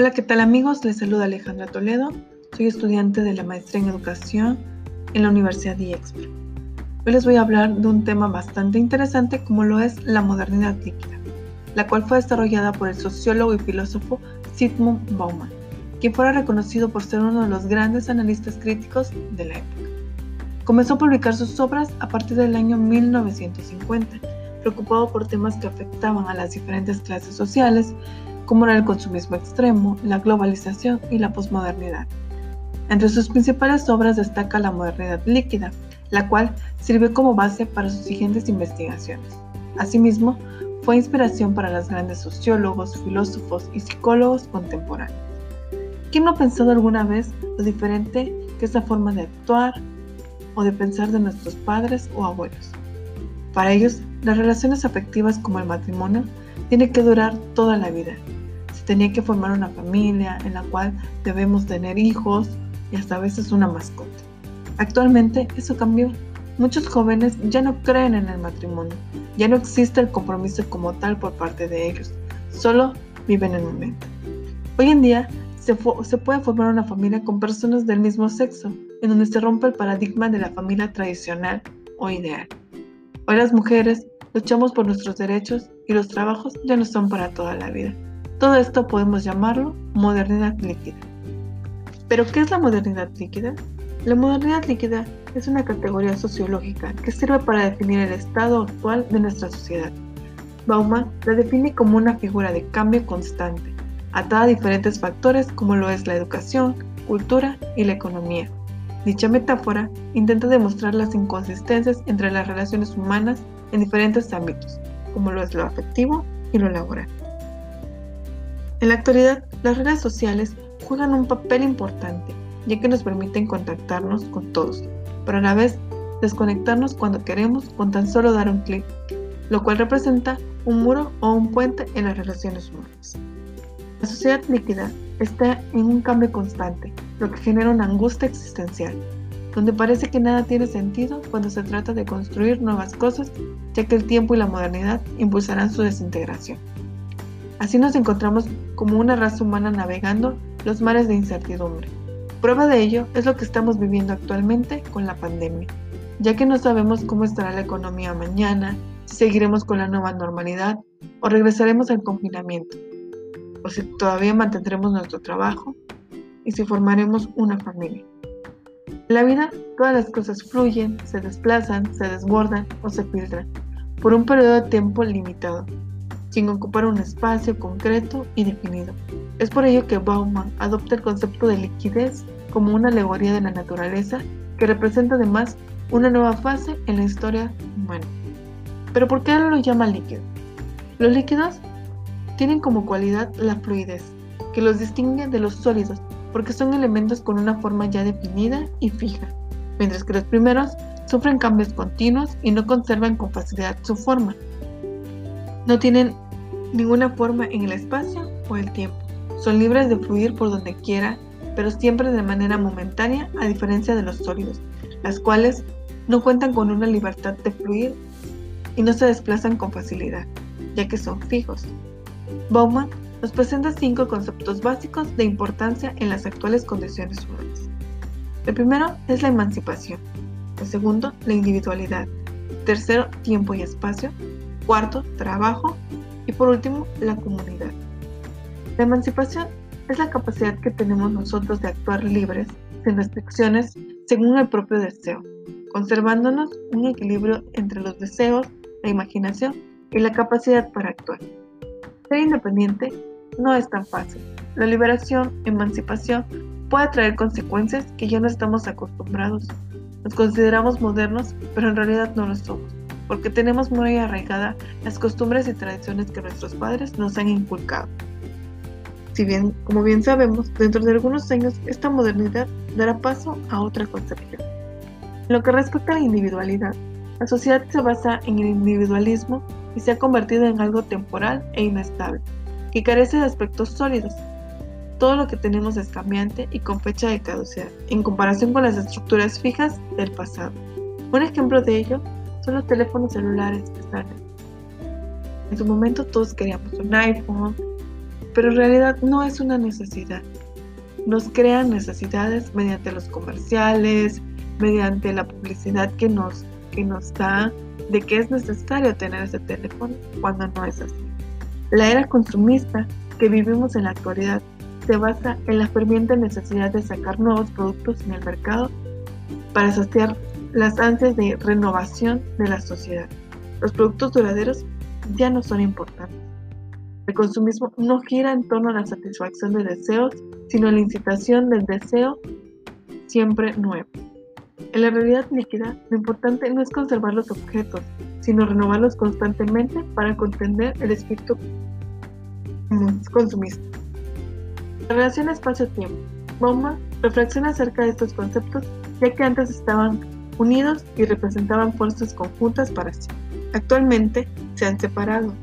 Hola, ¿qué tal amigos? Les saluda Alejandra Toledo. Soy estudiante de la maestría en educación en la Universidad de Expo. Hoy les voy a hablar de un tema bastante interesante como lo es la modernidad líquida, la cual fue desarrollada por el sociólogo y filósofo Sigmund Bauman, quien fuera reconocido por ser uno de los grandes analistas críticos de la época. Comenzó a publicar sus obras a partir del año 1950, preocupado por temas que afectaban a las diferentes clases sociales, como era el consumismo extremo, la globalización y la posmodernidad. Entre sus principales obras destaca La modernidad líquida, la cual sirvió como base para sus siguientes investigaciones. Asimismo, fue inspiración para los grandes sociólogos, filósofos y psicólogos contemporáneos. ¿Quién no ha pensado alguna vez lo diferente que es la forma de actuar o de pensar de nuestros padres o abuelos? Para ellos, las relaciones afectivas como el matrimonio tienen que durar toda la vida. Tenía que formar una familia en la cual debemos tener hijos, y hasta a veces una mascota. Actualmente eso cambió. Muchos jóvenes ya no creen en el matrimonio, ya no existe el compromiso como tal por parte de ellos, solo viven el momento. Hoy en día se, se puede formar una familia con personas del mismo sexo, en donde se rompe el paradigma de la familia tradicional o ideal. Hoy las mujeres luchamos por nuestros derechos y los trabajos ya no son para toda la vida. Todo esto podemos llamarlo modernidad líquida. ¿Pero qué es la modernidad líquida? La modernidad líquida es una categoría sociológica que sirve para definir el estado actual de nuestra sociedad. Bauman la define como una figura de cambio constante, atada a diferentes factores como lo es la educación, cultura y la economía. Dicha metáfora intenta demostrar las inconsistencias entre las relaciones humanas en diferentes ámbitos, como lo es lo afectivo y lo laboral. En la actualidad, las redes sociales juegan un papel importante, ya que nos permiten contactarnos con todos, pero a la vez desconectarnos cuando queremos con tan solo dar un clic, lo cual representa un muro o un puente en las relaciones humanas. La sociedad líquida está en un cambio constante, lo que genera una angustia existencial, donde parece que nada tiene sentido cuando se trata de construir nuevas cosas, ya que el tiempo y la modernidad impulsarán su desintegración. Así nos encontramos como una raza humana navegando los mares de incertidumbre. Prueba de ello es lo que estamos viviendo actualmente con la pandemia, ya que no sabemos cómo estará la economía mañana, si seguiremos con la nueva normalidad o regresaremos al confinamiento, o si todavía mantendremos nuestro trabajo y si formaremos una familia. En la vida, todas las cosas fluyen, se desplazan, se desbordan o se filtran por un periodo de tiempo limitado sin ocupar un espacio concreto y definido. Es por ello que Bauman adopta el concepto de liquidez como una alegoría de la naturaleza que representa además una nueva fase en la historia humana. Pero ¿por qué lo llama líquido? Los líquidos tienen como cualidad la fluidez, que los distingue de los sólidos, porque son elementos con una forma ya definida y fija, mientras que los primeros sufren cambios continuos y no conservan con facilidad su forma, no tienen ninguna forma en el espacio o el tiempo. Son libres de fluir por donde quiera, pero siempre de manera momentánea, a diferencia de los sólidos, las cuales no cuentan con una libertad de fluir y no se desplazan con facilidad, ya que son fijos. Bauman nos presenta cinco conceptos básicos de importancia en las actuales condiciones humanas. El primero es la emancipación, el segundo, la individualidad, tercero, tiempo y espacio, Cuarto, trabajo. Y por último, la comunidad. La emancipación es la capacidad que tenemos nosotros de actuar libres, sin restricciones, según el propio deseo, conservándonos un equilibrio entre los deseos, la imaginación y la capacidad para actuar. Ser independiente no es tan fácil. La liberación, emancipación, puede traer consecuencias que ya no estamos acostumbrados. Nos consideramos modernos, pero en realidad no lo somos porque tenemos muy arraigada las costumbres y tradiciones que nuestros padres nos han inculcado. Si bien, como bien sabemos, dentro de algunos años esta modernidad dará paso a otra concepción. En lo que respecta a la individualidad, la sociedad se basa en el individualismo y se ha convertido en algo temporal e inestable, que carece de aspectos sólidos. Todo lo que tenemos es cambiante y con fecha de caducidad, en comparación con las estructuras fijas del pasado. Un ejemplo de ello son los teléfonos celulares que están. En su momento todos queríamos un iPhone, pero en realidad no es una necesidad. Nos crean necesidades mediante los comerciales, mediante la publicidad que nos, que nos da de que es necesario tener ese teléfono cuando no es así. La era consumista que vivimos en la actualidad se basa en la ferviente necesidad de sacar nuevos productos en el mercado para saciar las ansias de renovación de la sociedad. Los productos duraderos ya no son importantes. El consumismo no gira en torno a la satisfacción de deseos, sino a la incitación del deseo siempre nuevo. En la realidad líquida, lo importante no es conservar los objetos, sino renovarlos constantemente para contender el espíritu consumista. La relación espacio-tiempo. Bauman reflexiona acerca de estos conceptos ya que antes estaban unidos y representaban fuerzas conjuntas para sí. Actualmente se han separado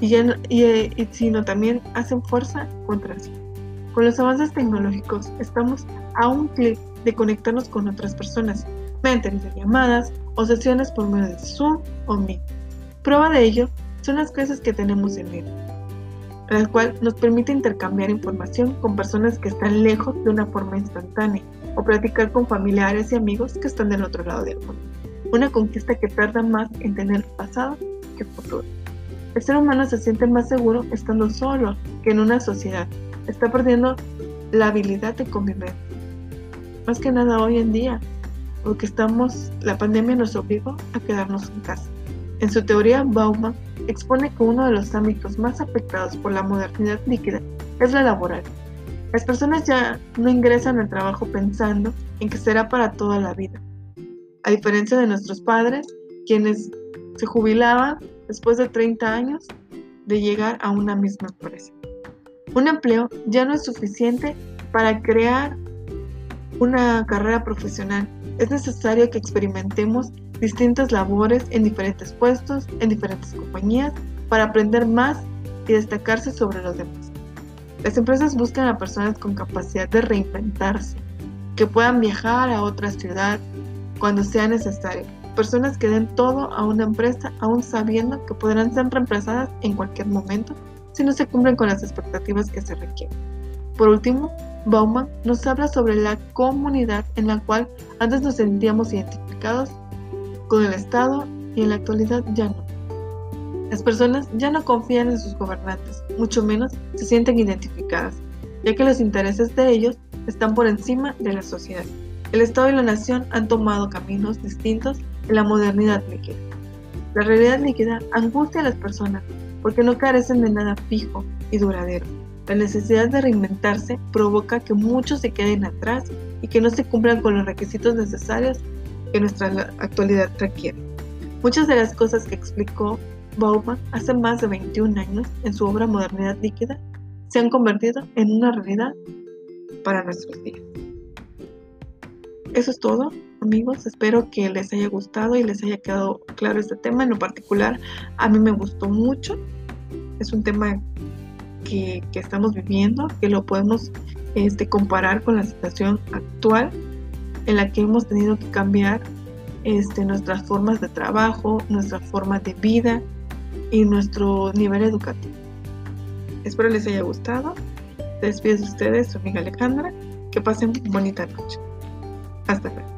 y, ya y, sino también hacen fuerza contra sí. Con los avances tecnológicos estamos a un clic de conectarnos con otras personas mediante llamadas o sesiones por medio de Zoom o Meet. Prueba de ello son las clases que tenemos en línea, la cual nos permite intercambiar información con personas que están lejos de una forma instantánea o platicar con familiares y amigos que están del otro lado del mundo. Una conquista que tarda más en tener pasado que futuro. El ser humano se siente más seguro estando solo que en una sociedad. Está perdiendo la habilidad de convivir. Más que nada hoy en día, porque estamos, la pandemia nos obligó a quedarnos en casa. En su teoría, Bauman expone que uno de los ámbitos más afectados por la modernidad líquida es la laboral. Las personas ya no ingresan al trabajo pensando en que será para toda la vida. A diferencia de nuestros padres, quienes se jubilaban después de 30 años de llegar a una misma empresa. Un empleo ya no es suficiente para crear una carrera profesional. Es necesario que experimentemos distintas labores en diferentes puestos, en diferentes compañías, para aprender más y destacarse sobre los demás. Las empresas buscan a personas con capacidad de reinventarse, que puedan viajar a otra ciudad cuando sea necesario. Personas que den todo a una empresa aún sabiendo que podrán ser reemplazadas en cualquier momento si no se cumplen con las expectativas que se requieren. Por último, Bauman nos habla sobre la comunidad en la cual antes nos sentíamos identificados con el Estado y en la actualidad ya no. Las personas ya no confían en sus gobernantes, mucho menos se sienten identificadas, ya que los intereses de ellos están por encima de la sociedad. El Estado y la nación han tomado caminos distintos en la modernidad líquida. La realidad líquida angustia a las personas porque no carecen de nada fijo y duradero. La necesidad de reinventarse provoca que muchos se queden atrás y que no se cumplan con los requisitos necesarios que nuestra actualidad requiere. Muchas de las cosas que explicó Bauman hace más de 21 años en su obra Modernidad Líquida se han convertido en una realidad para nuestros días. Eso es todo, amigos. Espero que les haya gustado y les haya quedado claro este tema. En lo particular, a mí me gustó mucho. Es un tema que, estamos viviendo, que lo podemos este, comparar con la situación actual en la que hemos tenido que cambiar este, nuestras formas de trabajo, nuestra forma de vida, y nuestro nivel educativo. Espero les haya gustado. Se despide de ustedes, su amiga Alejandra. Que pasen bonita noche. Hasta luego.